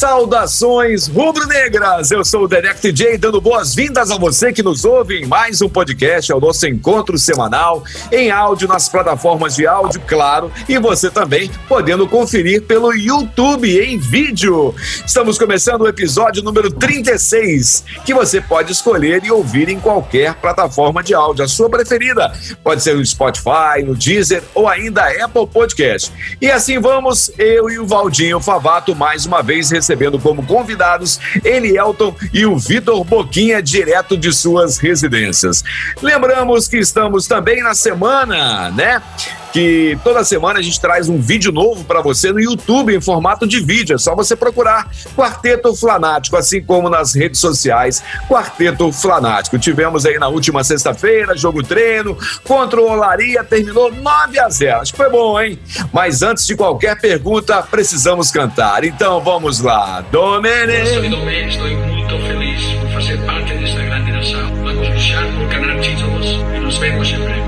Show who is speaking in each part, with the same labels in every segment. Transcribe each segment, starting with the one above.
Speaker 1: Saudações rubro-negras! Eu sou o Derek TJ, dando boas-vindas a você que nos ouve em mais um podcast, é o nosso encontro semanal, em áudio nas plataformas de áudio, claro, e você também podendo conferir pelo YouTube em vídeo. Estamos começando o episódio número 36, que você pode escolher e ouvir em qualquer plataforma de áudio, a sua preferida. Pode ser no Spotify, no Deezer ou ainda Apple Podcast. E assim vamos, eu e o Valdinho Favato mais uma vez recebendo como convidados Elielton e o Vitor Boquinha, direto de suas residências. Lembramos que estamos também na semana, né? Que toda semana a gente traz um vídeo novo para você no YouTube em formato de vídeo. É só você procurar Quarteto Flanático, assim como nas redes sociais Quarteto Flanático. Tivemos aí na última sexta-feira jogo treino contra o Olaria, terminou 9 a 0. Acho que foi bom, hein? Mas antes de qualquer pergunta, precisamos cantar. Então vamos lá. Domene.
Speaker 2: Sou Domene, estou muito feliz por fazer parte desta grande nação. Vamos lutar por ganhar títulos e nos vemos sempre. Muito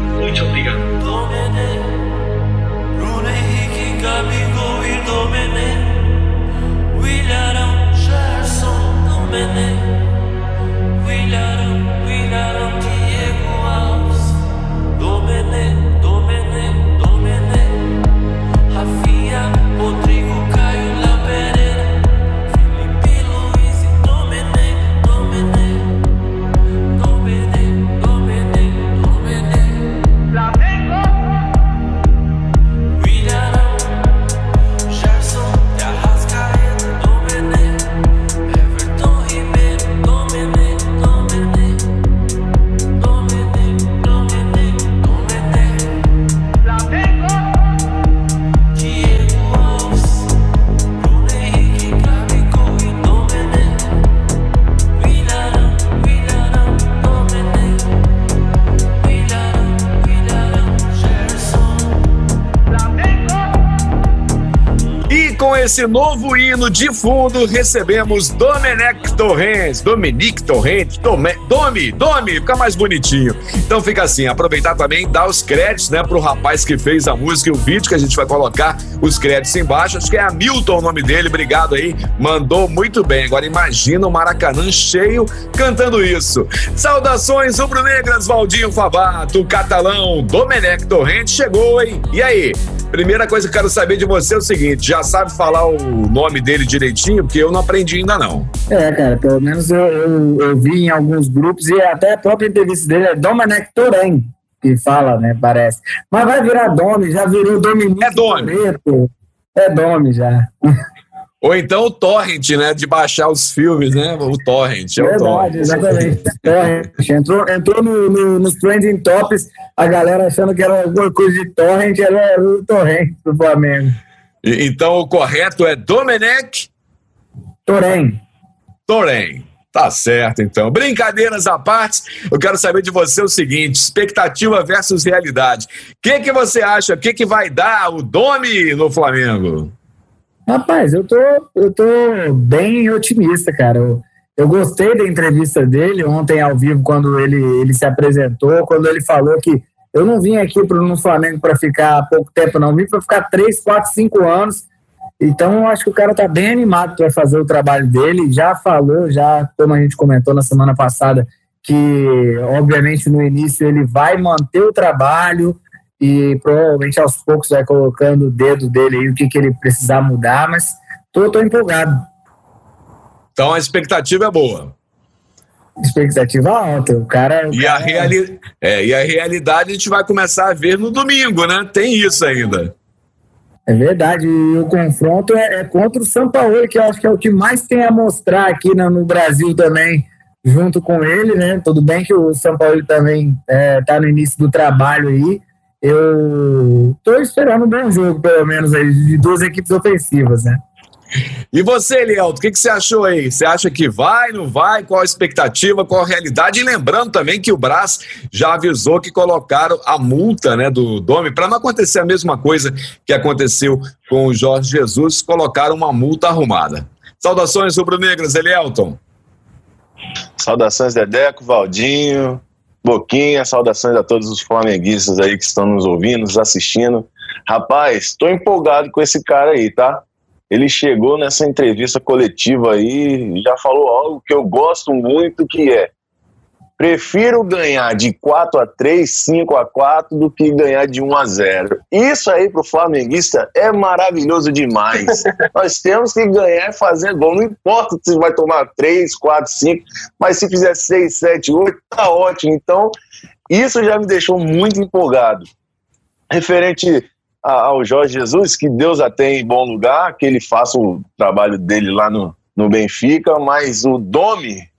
Speaker 3: minute we
Speaker 1: let com esse novo hino de fundo, recebemos Domenech Torrens. Dominique Torrens. Dome, Domi, Domi, fica mais bonitinho. Então fica assim, aproveitar também, dar os créditos, né, pro rapaz que fez a música e o vídeo, que a gente vai colocar os créditos embaixo. Acho que é Hamilton o nome dele, obrigado aí. Mandou muito bem. Agora imagina o Maracanã cheio cantando isso. Saudações rubro-negras, Valdinho Favato, catalão Domenech Torrent chegou, hein? E aí? Primeira coisa que eu quero saber de você é o seguinte: já sabe falar o nome dele direitinho? Porque eu não aprendi ainda não.
Speaker 4: É, cara, pelo menos eu, eu, eu vi em alguns grupos e até a própria entrevista dele é Domenech Torém, que fala, né, parece. Mas vai virar Domi, já virou Dominique
Speaker 1: É Domi.
Speaker 4: Toretto. É Domi já.
Speaker 1: Ou então o Torrent, né? De baixar os filmes, né? O Torrent. É o
Speaker 4: Verdade,
Speaker 1: Torrent.
Speaker 4: exatamente. Torrent. Entrou, entrou no, no- nos trending tops, a galera achando que era alguma coisa de Torrent, era o Torrent do Flamengo.
Speaker 1: E- Então o correto é Domenech
Speaker 4: Torém.
Speaker 1: Torém. Tá certo, então. Brincadeiras à parte, eu quero saber de você o seguinte: expectativa versus realidade. O que, que você acha? O que, que vai dar o Domi no Flamengo?
Speaker 4: Rapaz, eu tô, eu tô bem otimista, cara. Eu, eu gostei da entrevista dele ontem ao vivo, quando ele, ele se apresentou, quando ele falou que eu não vim aqui pro, no Flamengo para ficar pouco tempo, não. Vim para ficar três, quatro, cinco anos. Então, eu acho que o cara tá bem animado para fazer o trabalho dele. Já falou, já, como a gente comentou na semana passada, que, obviamente, no início ele vai manter o trabalho e provavelmente aos poucos vai colocando o dedo dele aí, o que, que ele precisar mudar, mas tô, tô empolgado.
Speaker 1: Então a expectativa é boa.
Speaker 4: Expectativa alta. O cara. o
Speaker 1: E a,
Speaker 4: cara-
Speaker 1: reali... é, e a realidade a gente vai começar a ver no domingo, né? Tem isso ainda.
Speaker 4: É verdade. E o confronto é, é contra o São Paulo, que eu acho que é o que mais tem a mostrar aqui no, no Brasil também, junto com ele, né? Tudo bem que o São Paulo também está no início do trabalho aí. Eu estou esperando um bom jogo, pelo menos, aí, de duas equipes ofensivas, né?
Speaker 1: E você, Elielto, o que, que você achou aí? Você acha que vai, não vai? Qual a expectativa, qual a realidade? E lembrando também que o Brás já avisou que colocaram a multa né, do Domi para não acontecer a mesma coisa que aconteceu com o Jorge Jesus, colocaram uma multa arrumada. Saudações rubro-negras, Elielton.
Speaker 5: Saudações, Dedeco, Valdinho, Boquinha, saudações a todos os flamenguistas aí que estão nos ouvindo, nos assistindo. Rapaz, estou empolgado com esse cara aí, tá? Ele chegou nessa entrevista coletiva aí e já falou algo que eu gosto muito, que é prefiro ganhar de 4 a 3, 5 a 4 do que ganhar de 1 a 0. Isso aí pro flamenguista é maravilhoso demais. Nós temos que ganhar e fazer gol. Não importa se vai tomar 3, 4, 5, mas se fizer 6, 7, 8, tá ótimo. Então, isso já me deixou muito empolgado. Referente ao Jorge Jesus, que Deus a tem em bom lugar, que ele faça o trabalho dele lá no, no Benfica, mas o Domi,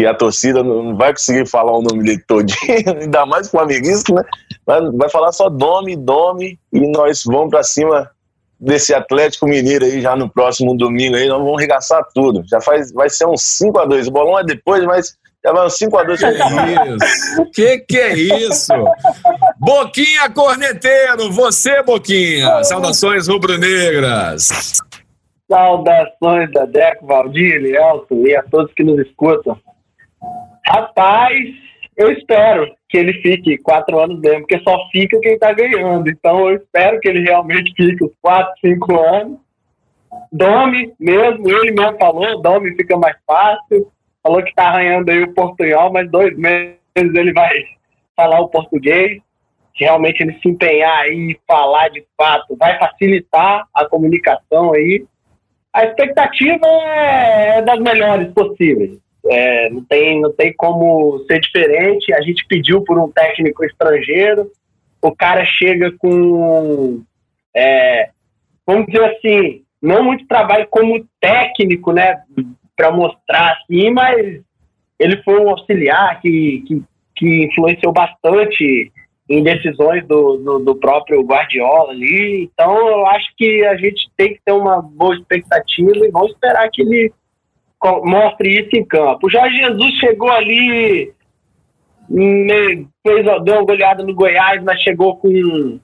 Speaker 5: que a torcida não vai conseguir falar o nome dele todinho, ainda mais flamenguista, né? Vai, vai falar só Domi, Domi, e nós vamos pra cima desse Atlético Mineiro aí já no próximo domingo aí, nós vamos arregaçar tudo. Já faz, vai ser um 5 a 2 O bolão é depois, mas já vai um 5 a 2
Speaker 1: Que isso? Que que é isso? Boquinha Corneteiro, você, Boquinha. Saudações rubro-negras.
Speaker 6: Saudações da Deco, Valdir, Elielto e a todos que nos escutam. Rapaz, eu espero que ele fique quatro anos mesmo, porque só fica quem tá ganhando. Então eu espero que ele realmente fique os quatro, cinco anos. Domi mesmo, ele mesmo falou, Domi fica mais fácil. Falou que tá arranhando aí o portunhol, mas dois meses ele vai falar o português. Se realmente ele se empenhar aí e falar de fato, vai facilitar a comunicação aí a expectativa é das melhores possíveis. É, não, tem, não tem como ser diferente. A gente pediu por um técnico estrangeiro, o cara chega com, é, vamos dizer assim, não muito trabalho como técnico, né, para mostrar assim, mas ele foi um auxiliar que, que, que influenciou bastante em decisões do, do, do próprio Guardiola ali. Então, eu acho que a gente tem que ter uma boa expectativa e vamos esperar que ele mostre isso em campo. O Jorge Jesus chegou ali, fez, deu uma goleada no Goiás, mas chegou com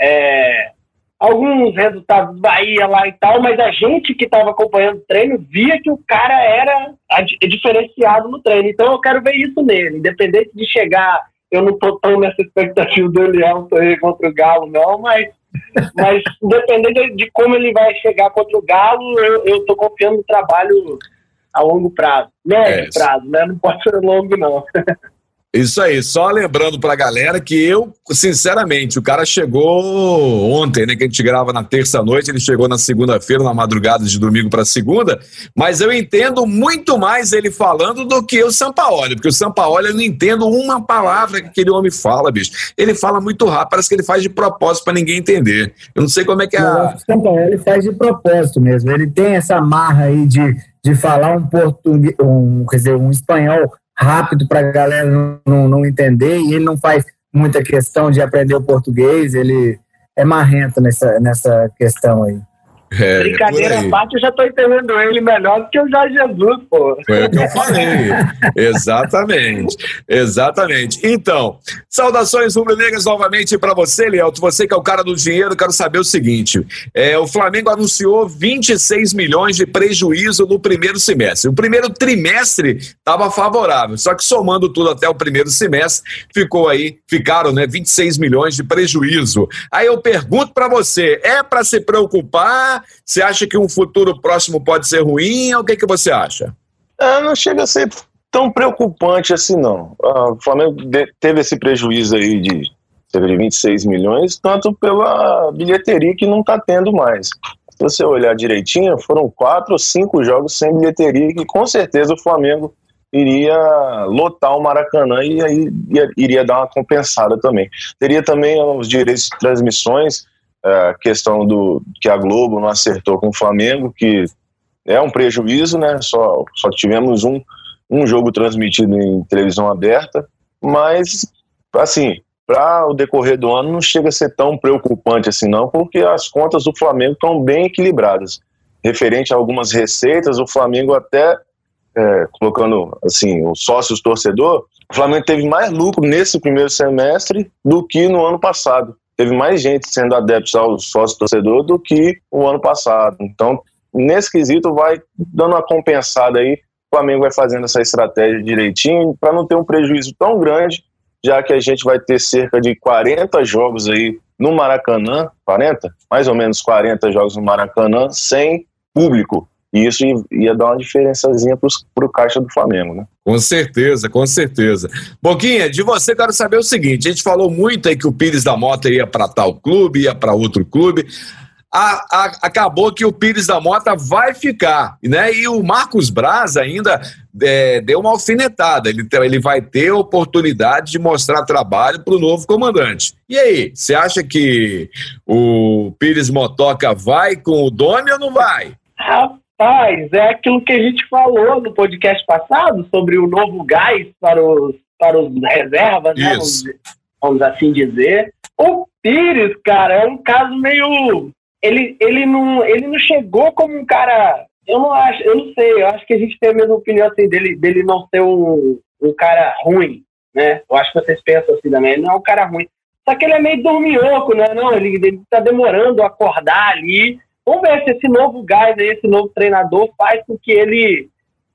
Speaker 6: é, alguns resultados do Bahia lá e tal, mas a gente que estava acompanhando o treino via que o cara era ad- diferenciado no treino. Então eu quero ver isso nele, independente de chegar. Eu não tô tão nessa expectativa do aí contra o Galo, não, mas, mas independente de, de como ele vai chegar contra o Galo, eu, eu tô confiando no trabalho a longo prazo. Médio
Speaker 1: É
Speaker 6: prazo, né? Não pode ser longo, não.
Speaker 1: Isso aí, só lembrando pra galera que eu, sinceramente, o cara chegou ontem, né? Que a gente grava na terça-noite, ele chegou na segunda-feira, na madrugada de domingo pra segunda, mas eu entendo muito mais ele falando do que o Sampaoli, porque o Sampaoli eu não entendo uma palavra que aquele homem fala, bicho. Ele fala muito rápido, parece que ele faz de propósito pra ninguém entender. Eu não sei como é que é a.
Speaker 4: o São Paulo ele faz de propósito mesmo. Ele tem essa marra aí de, de falar um português, um, quer dizer, um espanhol rápido para a galera não, não, não entender e ele não faz muita questão de aprender o português. Ele é marrento nessa, nessa questão aí.
Speaker 1: É,
Speaker 6: Brincadeira à parte, eu já tô entendendo ele melhor do que o Jorge Jesus, pô.
Speaker 1: Foi o que eu falei. Exatamente. Exatamente. Então, saudações rubro-negras novamente para você, Lielto. Você que é o cara do dinheiro, quero saber o seguinte: é, o Flamengo anunciou 26 milhões de prejuízo no primeiro semestre. O primeiro trimestre estava favorável, só que somando tudo até o primeiro semestre, ficou aí, ficaram, né, 26 milhões de prejuízo. Aí eu pergunto para você: é para se preocupar? Você acha que um futuro próximo pode ser ruim? O que, que você acha?
Speaker 5: É, não chega a ser tão preocupante assim, não. Ah, o Flamengo teve esse prejuízo aí de cerca de 26 milhões, tanto pela bilheteria que não está tendo mais. Se você olhar direitinho, foram quatro ou cinco jogos sem bilheteria, que com certeza o Flamengo iria lotar o Maracanã e aí ia- iria dar uma compensada também. Teria também os direitos de transmissões, a questão do que a Globo não acertou com o Flamengo, que é um prejuízo, né? Só, só tivemos um, um jogo transmitido em televisão aberta, mas, assim, para o decorrer do ano não chega a ser tão preocupante assim, não, porque as contas do Flamengo estão bem equilibradas. referente a algumas receitas, o Flamengo até é, colocando assim os sócios torcedor, o Flamengo teve mais lucro nesse primeiro semestre do que no ano passado. Teve mais gente sendo adeptos ao sócio torcedor do que o ano passado. Então, nesse quesito, vai dando uma compensada aí. O Flamengo vai fazendo essa estratégia direitinho para não ter um prejuízo tão grande, já que a gente vai ter cerca de 40 jogos aí no Maracanã 40? Mais ou menos 40 jogos no Maracanã sem público. E isso ia dar uma diferençazinha para o caixa do Flamengo, né?
Speaker 1: Com certeza, com certeza. Boquinha, de você quero saber o seguinte: a gente falou muito aí que o Pires da Mota ia para tal clube, ia para outro clube. A, a, acabou que o Pires da Mota vai ficar, né? E o Marcos Braz ainda é, deu uma alfinetada. Ele, ele vai ter a oportunidade de mostrar trabalho para o novo comandante. E aí, você acha que o Pires Motoca vai com o Doni ou não vai?
Speaker 6: Rapaz, é aquilo que a gente falou no podcast passado sobre o novo gás para os, para os reservas, né? Vamos, vamos assim dizer. O Pires, cara, é um caso meio. Ele, ele, não, ele não chegou como um cara. Eu não acho, eu não sei, eu acho que a gente tem a mesma opinião assim, dele, dele não ser um, um cara ruim, né? Eu acho que vocês pensam assim também, ele não é um cara ruim. Só que ele é meio dorminhoco, né? Não, ele, ele tá demorando a acordar ali. Vamos ver se esse novo gás aí, esse novo treinador faz com que ele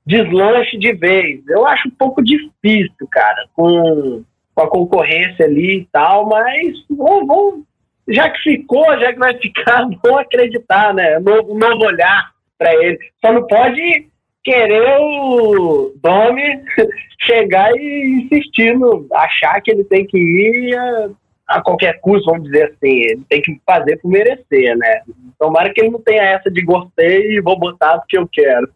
Speaker 6: deslanche de vez. Eu acho um pouco difícil, cara, com, com a concorrência ali e tal, mas vamos, vamos- já que ficou, já que vai ficar, vamos acreditar, né? Um novo, novo olhar para ele. Só não pode querer o Domi chegar e insistir no achar que ele tem que ir a, qualquer custo, vamos dizer assim. Ele tem que fazer por merecer, né? Tomara que ele não tenha essa de gostei e vou botar porque eu quero.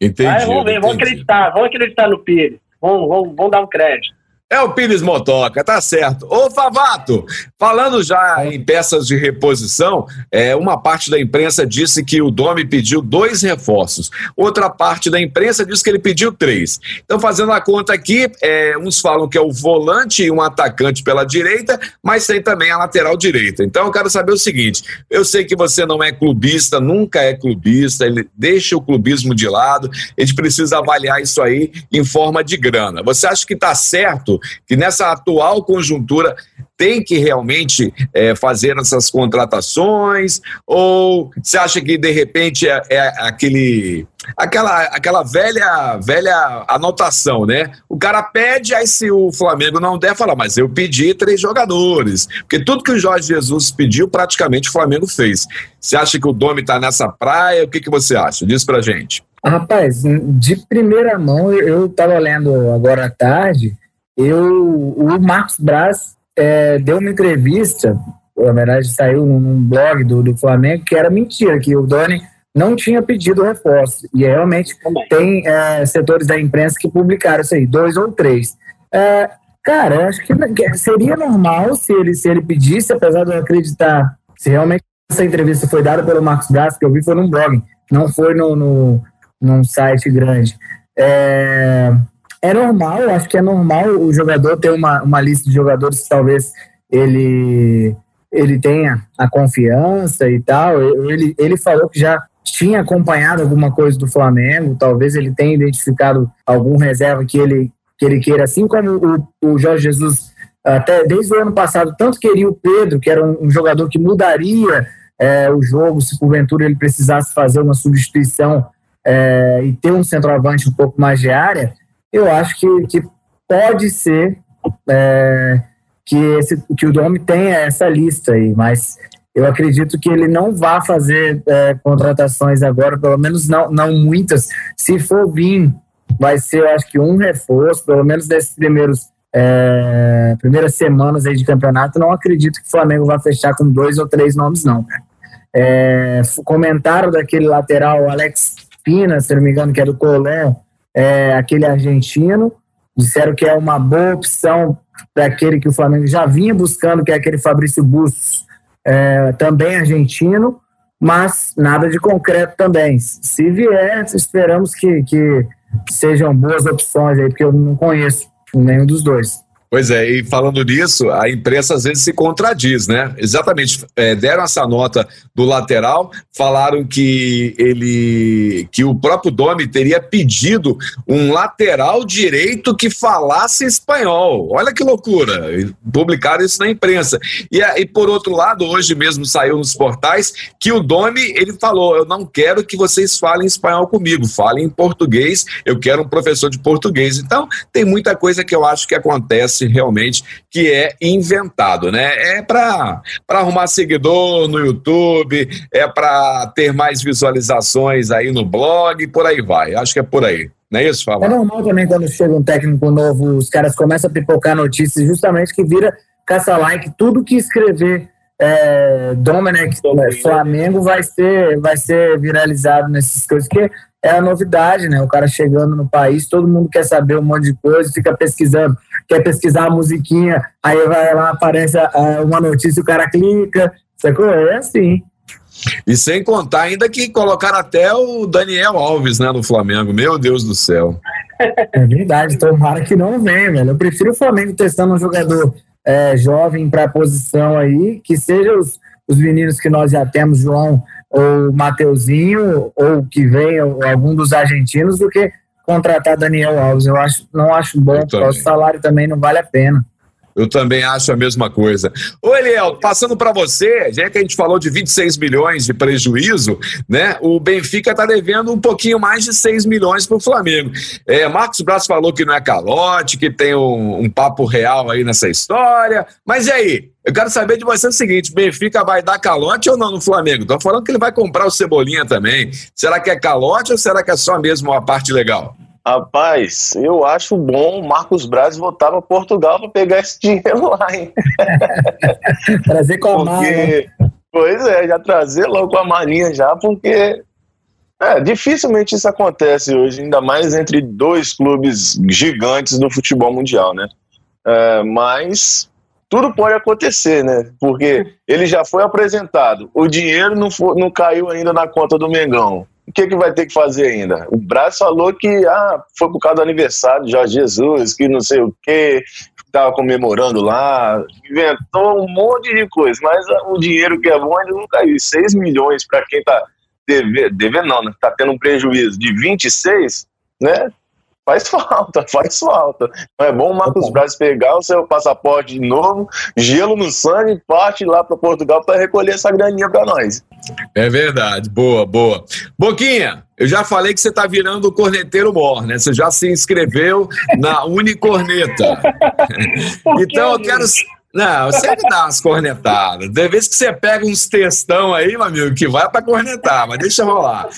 Speaker 1: Entendi.
Speaker 6: Mas vamos ver, vamos
Speaker 1: entendi.
Speaker 6: acreditar, vamos acreditar no Pires. Vamos, vamos, vamos dar um crédito.
Speaker 1: É o Pires Motoca, tá certo. Ô, Favato, falando já em peças de reposição, é, uma parte da imprensa disse que o Domi pediu dois reforços. Outra parte da imprensa disse que ele pediu três. Então, fazendo a conta aqui, é, uns falam que é o volante e um atacante pela direita, mas tem também a lateral direita. Então, eu quero saber o seguinte: eu sei que você não é clubista, nunca é clubista, ele deixa o clubismo de lado, a gente precisa avaliar isso aí em forma de grana. Você acha que está certo que nessa atual conjuntura tem que realmente é, fazer essas contratações? Ou você acha que de repente é, é aquele aquela, aquela velha velha anotação, né? O cara pede, aí se o Flamengo não der, fala, mas eu pedi três jogadores. Porque tudo que o Jorge Jesus pediu, praticamente o Flamengo fez. Você acha que o Domi tá nessa praia? O que, que você acha? Diz pra gente.
Speaker 4: Rapaz, de primeira mão, eu estava lendo agora à tarde, eu, o Marcos Braz é, deu uma entrevista, na verdade saiu num, blog do, do Flamengo, que era mentira, que o Doni não tinha pedido reforço. E realmente
Speaker 6: Também.
Speaker 4: tem é, setores da imprensa que publicaram isso aí, dois ou três. É, cara, acho que que seria normal se ele, se ele pedisse, apesar de eu acreditar, se realmente essa entrevista foi dada pelo Marcos Braz, que eu vi foi num blog, não foi no, no, num site grande. É, é normal, acho que é normal o jogador ter uma, uma lista de jogadores que talvez ele, ele tenha a confiança e tal. Ele, ele falou que já tinha acompanhado alguma coisa do Flamengo, talvez ele tenha identificado algum reserva que ele, que ele queira, assim como o, o Jorge Jesus, até desde o ano passado, tanto queria o Pedro, que era um, um jogador que mudaria é, o jogo se porventura ele precisasse fazer uma substituição é, e ter um centroavante um pouco mais de área, eu acho que, que pode ser é, que, esse, que o Domi tenha essa lista aí, mas eu acredito que ele não vai fazer é, contratações agora, pelo menos não, não muitas. Se for vir, vai ser, eu acho que um reforço, pelo menos desses primeiros é, primeiras semanas aí de campeonato. Não acredito que o Flamengo vai fechar com dois ou três nomes, não. É, comentaram daquele lateral Alex Pina, se não me engano, que é do Colón, é, aquele argentino. Disseram que é uma boa opção para aquele que o Flamengo já vinha buscando, que é aquele Fabrício Bustos, é, também argentino, mas nada de concreto também. Se vier, esperamos que, que sejam boas opções aí, porque eu não conheço nenhum dos dois.
Speaker 1: Pois é, e falando nisso, a imprensa às vezes se contradiz, né? Exatamente, é, deram essa nota do lateral, falaram que ele, que o próprio Domi teria pedido um lateral direito que falasse espanhol. Olha que loucura! Publicaram isso na imprensa. E, e por outro lado, hoje mesmo saiu nos portais que o Domi ele falou: eu não quero que vocês falem espanhol comigo, falem em português. Eu quero um professor de português. Então tem muita coisa que eu acho que acontece realmente que é inventado, né? É para arrumar seguidor no YouTube, é para ter mais visualizações aí no blog, por aí vai. Acho que é por aí. Não é isso, Fala?
Speaker 4: É normal também quando chega um técnico novo, os caras começam a pipocar notícias justamente que vira caça-like. Tudo que escrever é, Domenech é, Flamengo vai ser, vai ser viralizado nessas coisas, que é a novidade, né? O cara chegando no país, todo mundo quer saber um monte de coisa, fica pesquisando, quer pesquisar a musiquinha, aí vai lá, aparece ah, uma notícia, o cara clica, sacou? É assim.
Speaker 1: E sem contar ainda que colocaram até o Daniel Alves né, no Flamengo. Meu Deus do céu.
Speaker 4: É verdade, tomara que não venha, velho. Eu prefiro o Flamengo testando um jogador é, jovem para a posição aí, que seja os, os meninos que nós já temos, João ou Mateuzinho, ou que venha ou algum dos argentinos, do que contratar Daniel Alves. Eu acho, não acho bom, porque o salário também não vale a pena.
Speaker 1: Eu também acho a mesma coisa. Ô, Eliel, passando para você, já que a gente falou de 26 milhões de prejuízo, né? O Benfica está devendo um pouquinho mais de 6 milhões para o Flamengo. É, Marcos Braz falou que não é calote, que tem um, um papo real aí nessa história. Mas e aí? Eu quero saber de você o seguinte: Benfica vai dar calote ou não no Flamengo? Estão falando que ele vai comprar o Cebolinha também. Será que é calote ou será que é só mesmo a parte legal?
Speaker 5: Rapaz, eu acho bom o Marcos Braz voltar para Portugal para pegar esse dinheiro lá, hein?
Speaker 4: Trazer com a mala.
Speaker 5: Porque, pois é, já trazer logo a marinha já, porque é, dificilmente isso acontece hoje, ainda mais entre dois clubes gigantes do futebol mundial, né? É, mas tudo pode acontecer, né? Porque ele já foi apresentado, o dinheiro não, fo- não caiu ainda na conta do Mengão. O que, que vai ter que fazer ainda? O Braz falou que ah, foi por causa do aniversário de Jorge Jesus, que não sei o quê, estava comemorando lá, inventou um monte de coisa, mas o dinheiro que é bom ainda não caiu. E 6 milhões para quem está devendo, devendo não, né? Está tendo um prejuízo de 26, né? Faz falta, faz falta. Não é bom o Marcos Braz pegar o seu passaporte de novo, gelo no sangue, parte lá para Portugal para recolher essa graninha para nós.
Speaker 1: É verdade, boa, boa. Boquinha, eu já falei que você tá virando o corneteiro mor, né? Você já se inscreveu na Unicorneta. Então eu quero. Não, você que dá umas cornetadas. De vez que você pega uns textão aí, meu amigo, que vai pra cornetar, mas deixa rolar.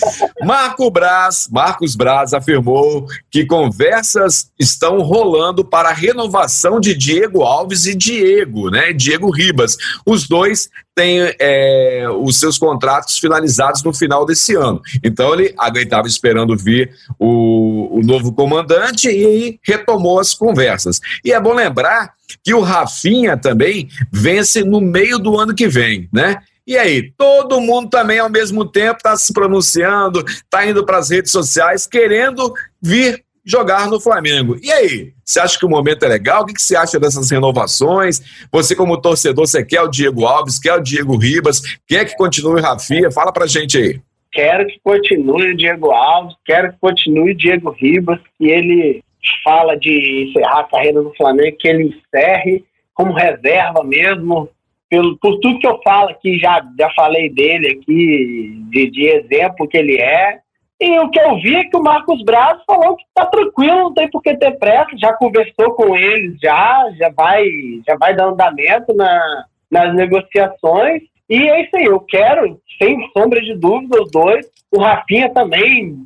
Speaker 1: Marco Braz, Marcos Braz afirmou que conversas estão rolando para a renovação de Diego Alves e Diego, né? Diego Ribas. Os dois têm é, os seus contratos finalizados no final desse ano. Então ele estava esperando vir o, o novo comandante e retomou as conversas. E é bom lembrar que o Rafinha também vence no meio do ano que vem, né? E aí, todo mundo também ao mesmo tempo está se pronunciando, está indo para as redes sociais querendo vir jogar no Flamengo. E aí, você acha que o momento é legal? O que você acha dessas renovações? Você, como torcedor, você quer o Diego Alves, quer o Diego Ribas, quer que continue o Rafinha? Fala pra gente aí.
Speaker 6: Quero que continue o Diego Alves, quero que continue o Diego Ribas, que ele fala de encerrar a carreira no Flamengo, que ele encerre como reserva mesmo. Pelo, por tudo que eu falo aqui, já, já falei dele aqui, de, de exemplo que ele é. E o que eu vi é que o Marcos Braz falou que tá tranquilo, não tem por que ter pressa, já conversou com eles, já, já vai, já vai dar andamento na, nas negociações. E é isso aí, eu quero, sem sombra de dúvida, os dois. O Rafinha também,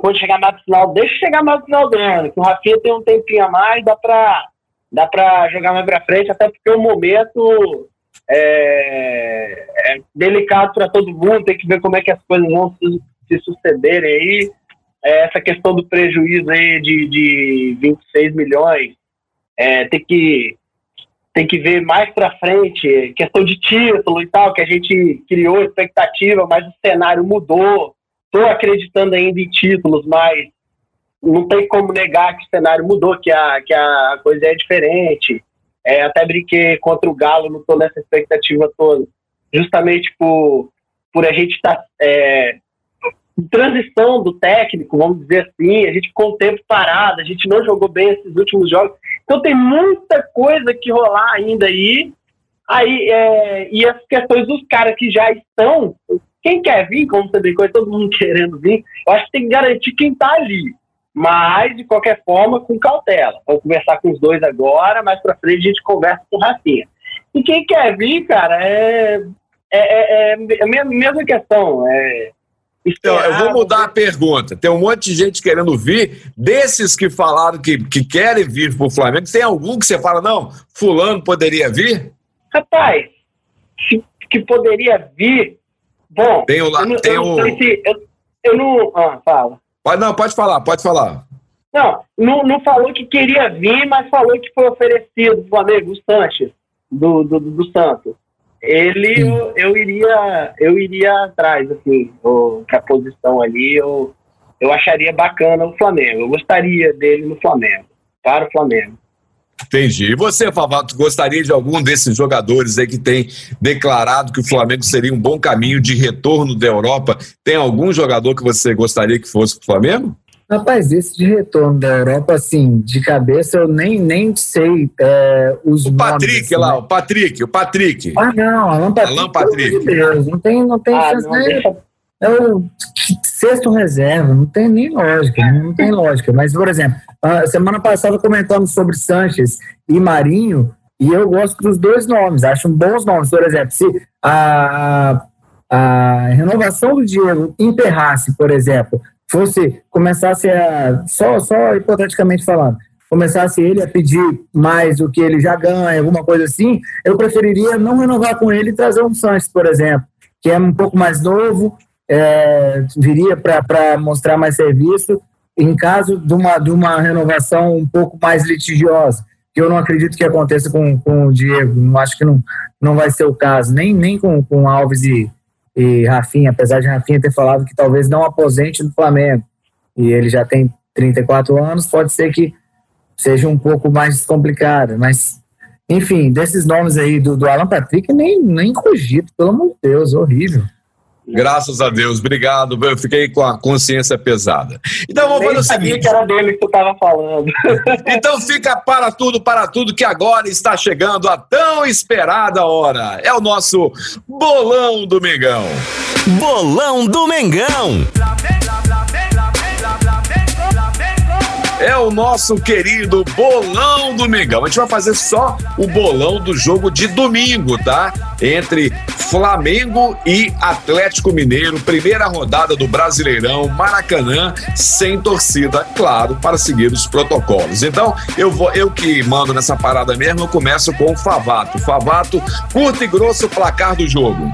Speaker 6: quando chegar mais no final, deixa chegar mais no final do ano, que o Rafinha tem um tempinho a mais, dá pra, dá pra jogar mais pra frente, até porque o momento é, é delicado para todo mundo, tem que ver como é que as coisas vão se, se sucederem aí. É, essa questão do prejuízo aí de, de 26 milhões, é, tem que tem que ver mais para frente, questão de título e tal, que a gente criou expectativa, mas o cenário mudou. Estou acreditando ainda em títulos, mas não tem como negar que o cenário mudou, que a, que a coisa é diferente. É, até brinquei contra o Galo, não tô nessa expectativa toda. Justamente por, por a gente estar é, em transição do técnico, vamos dizer assim, a gente ficou um tempo parado, a gente não jogou bem esses últimos jogos. Então tem muita coisa que rolar ainda aí. Aí, é, e as questões dos caras que já estão, quem quer vir, como você brincou, é todo mundo querendo vir, eu acho que tem que garantir quem tá ali. Mas, de qualquer forma, com cautela. Vamos conversar com os dois agora, mais pra frente a gente conversa com o Rafinha. E quem quer vir, cara, é, é, é, é a mesma questão. É
Speaker 1: Então, eu vou mudar a pergunta. Tem um monte de gente querendo vir. Desses que falaram que, que querem vir pro Flamengo, tem algum que você fala, não, fulano poderia vir?
Speaker 6: Rapaz, que, poderia vir. Bom,
Speaker 1: Tem o lá-
Speaker 6: eu não,
Speaker 1: tem
Speaker 6: eu
Speaker 1: o-
Speaker 6: sei se. Eu, eu não. Ah, fala.
Speaker 1: Pode, não, pode falar, pode falar.
Speaker 6: Não, não, não falou que queria vir, mas falou que foi oferecido do Flamengo, o Sanches, do, do, do Santos. Ele, eu, eu iria eu iria atrás, assim, o, que a posição ali, eu, eu acharia bacana o Flamengo. Eu gostaria dele no Flamengo, para o Flamengo.
Speaker 1: Entendi. E você, Favato, gostaria de algum desses jogadores aí que tem declarado que o Flamengo seria um bom caminho de retorno da Europa? Tem algum jogador que você gostaria que fosse pro Flamengo?
Speaker 4: Rapaz, esse de retorno da Europa, assim, de cabeça, eu nem, nem sei é, os
Speaker 1: O
Speaker 4: nomes.
Speaker 1: Patrick
Speaker 4: assim,
Speaker 1: lá,
Speaker 4: né?
Speaker 1: o Patrick, o Patrick.
Speaker 4: Ah, não, Alan Patrick.
Speaker 1: Alan Patrick.
Speaker 4: de Deus, não tem, não tem
Speaker 6: Ah, não,
Speaker 4: nem- É o sexto reserva, não tem nem lógica, não tem lógica. Mas, por exemplo, a semana passada comentamos sobre Sanches e Marinho, e eu gosto dos dois nomes, acho bons nomes. Por exemplo, se a, a renovação do Diego emperrasse, por exemplo, fosse, começasse a, só, só hipoteticamente falando, começasse ele a pedir mais do que ele já ganha, alguma coisa assim, eu preferiria não renovar com ele e trazer um Sanches, por exemplo, que é um pouco mais novo, é, viria para mostrar mais serviço em caso de uma, de uma renovação um pouco mais litigiosa, que eu não acredito que aconteça com, com o Diego, não acho que não, não vai ser o caso, nem, nem com, com Alves e, e Rafinha, apesar de Rafinha ter falado que talvez não aposente do Flamengo, e ele já tem 34 anos, pode ser que seja um pouco mais complicado, mas enfim, desses nomes aí do, do Alan Patrick, nem, nem cogito, pelo amor de Deus, horrível.
Speaker 1: Graças a Deus, obrigado. Eu fiquei com a consciência pesada. Então vamos fazer o
Speaker 6: sabia
Speaker 1: seguinte.
Speaker 6: que era dele que tu tava falando.
Speaker 1: Então fica para tudo, para tudo, que agora está chegando a tão esperada hora. É o nosso bolão do Mengão.
Speaker 7: Bolão do Mengão.
Speaker 1: É o nosso querido bolão do Mengão. A gente vai fazer só o bolão do jogo de domingo, tá? Entre Flamengo e Atlético Mineiro, primeira rodada do Brasileirão, Maracanã, sem torcida, claro, para seguir os protocolos. Então, eu vou, eu que mando nessa parada mesmo, eu começo com o Favato. Favato, curto e grosso placar do jogo.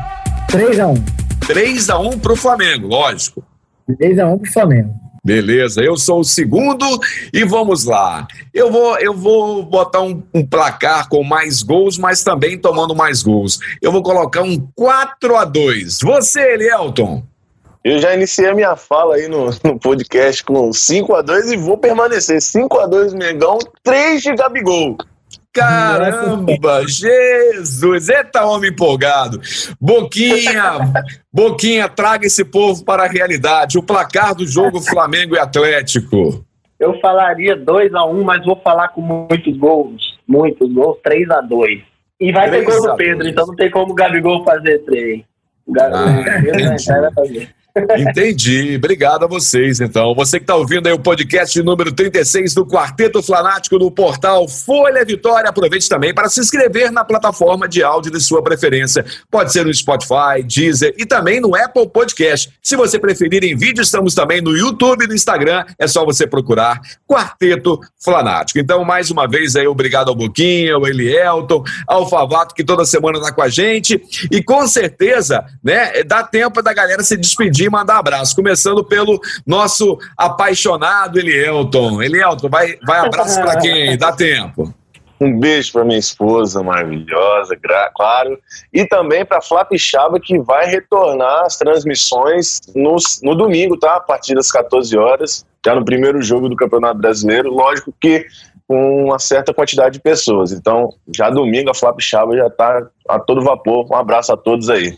Speaker 4: 3x1.
Speaker 1: 3 a 1 pro Flamengo, lógico.
Speaker 4: 3x1 pro Flamengo.
Speaker 1: Beleza, eu sou o segundo e vamos lá. Eu vou, eu vou botar um, um placar com mais gols, mas também tomando mais gols. Eu vou colocar um 4 a 2 Você, Elielton?
Speaker 5: Eu já iniciei a minha fala aí no, no podcast com 5x2 e vou permanecer. 5x2 Mengão, 3 de Gabigol.
Speaker 1: Caramba, Jesus! Eita, homem empolgado. Boquinha, Boquinha, traga esse povo para a realidade. O placar do jogo Flamengo e Atlético.
Speaker 6: Eu falaria 2x1, mas vou falar com muitos gols. Muitos gols, 3x2. E vai ter
Speaker 1: 3
Speaker 6: gol
Speaker 1: a
Speaker 6: do Pedro,
Speaker 1: 2.
Speaker 6: então não tem como o Gabigol fazer 3. O Ga-
Speaker 1: Ah,
Speaker 6: vai fazer.
Speaker 1: Entendi. Obrigado a vocês, então. Você que está ouvindo aí o podcast número 36 do Quarteto Flanático no portal Folha Vitória, aproveite também para se inscrever na plataforma de áudio de sua preferência. Pode ser no Spotify, Deezer e também no Apple Podcast. Se você preferir em vídeo, estamos também no YouTube e no Instagram. É só você procurar Quarteto Flanático. Então, mais uma vez aí, obrigado ao Boquinha, ao Elielton, ao Favato, que toda semana está com a gente. E com certeza, né, dá tempo da galera se despedir e mandar abraço. Começando pelo nosso apaixonado Elielton. Elielton, vai, vai abraço para quem? Dá tempo.
Speaker 5: Um beijo para minha esposa maravilhosa, claro. E também para Flá Pixaba, que vai retornar as transmissões no, no domingo, tá? A partir das 14 horas, já no primeiro jogo do Campeonato Brasileiro. Lógico que com uma certa quantidade de pessoas. Então, já domingo a Flapixaba já tá a todo vapor. Um abraço a todos aí.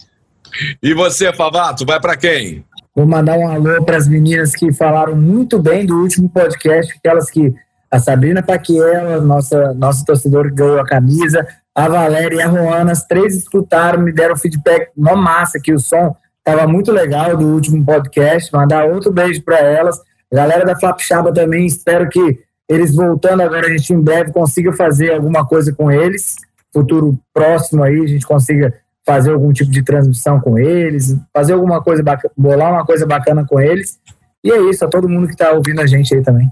Speaker 1: E você, Favato, vai pra quem?
Speaker 4: Vou mandar um alô para as meninas que falaram muito bem do último podcast, aquelas que a Sabrina Paquiela, nossa torcedora que ganhou a camisa, a Valéria e a Juana, as três escutaram, me deram feedback no massa que o som estava muito legal do último podcast. Mandar outro beijo para elas. Galera da Flapixaba também, espero que eles voltando agora, a gente em breve consiga fazer alguma coisa com eles. Futuro próximo aí, a gente consiga fazer algum tipo de transmissão com eles, fazer alguma coisa bacana, bolar uma coisa bacana com eles. E é isso, a todo mundo que está ouvindo a gente aí também.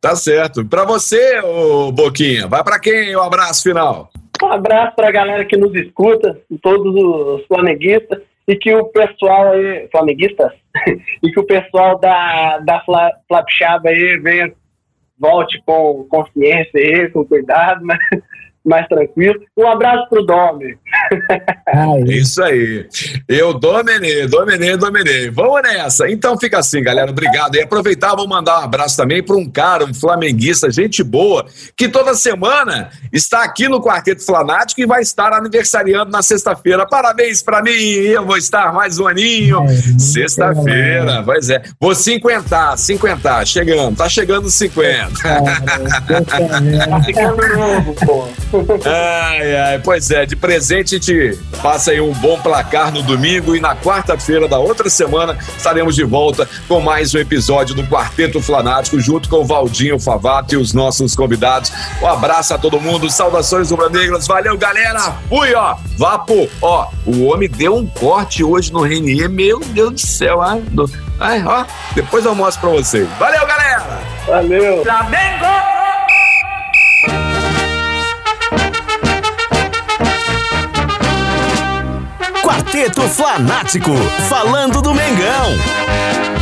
Speaker 1: Tá certo. Pra você, ô Boquinha, vai pra quem o abraço final?
Speaker 6: Um abraço para a galera que nos escuta, todos os flamenguistas, e que o pessoal aí, flamenguistas, e que o pessoal da, da Fla, Flapixaba aí venha, volte com consciência aí, com cuidado, mas mais tranquilo. Um abraço pro Domi.
Speaker 4: Ai,
Speaker 1: Isso aí. Eu dominei, dominei, dominei. Vamos nessa. Então fica assim, galera. Obrigado. E aproveitar, vou mandar um abraço também para um cara, um flamenguista, gente boa, que toda semana está aqui no Quarteto Flanático e vai estar aniversariando na sexta-feira. Parabéns para mim. Eu vou estar mais um aninho.
Speaker 4: Muito
Speaker 1: Sexta-feira, pois é. Vou 50, 50, chegando, tá chegando 50.
Speaker 6: Tá ficando novo, pô.
Speaker 1: Ai, ai, pois é, de presente gente passa aí um bom placar no domingo e na quarta-feira da outra semana estaremos de volta com mais um episódio do Quarteto Flanático junto com o Valdinho Favato e os nossos convidados. Um abraço a todo mundo, saudações rubro-negras, valeu galera, fui ó, vapo, ó, o homem deu um corte hoje no Renier, meu Deus do céu, ai, do- ai, ó, depois eu mostro pra vocês. Valeu galera!
Speaker 6: Valeu.
Speaker 7: Quarteto Flanático, falando do Mengão.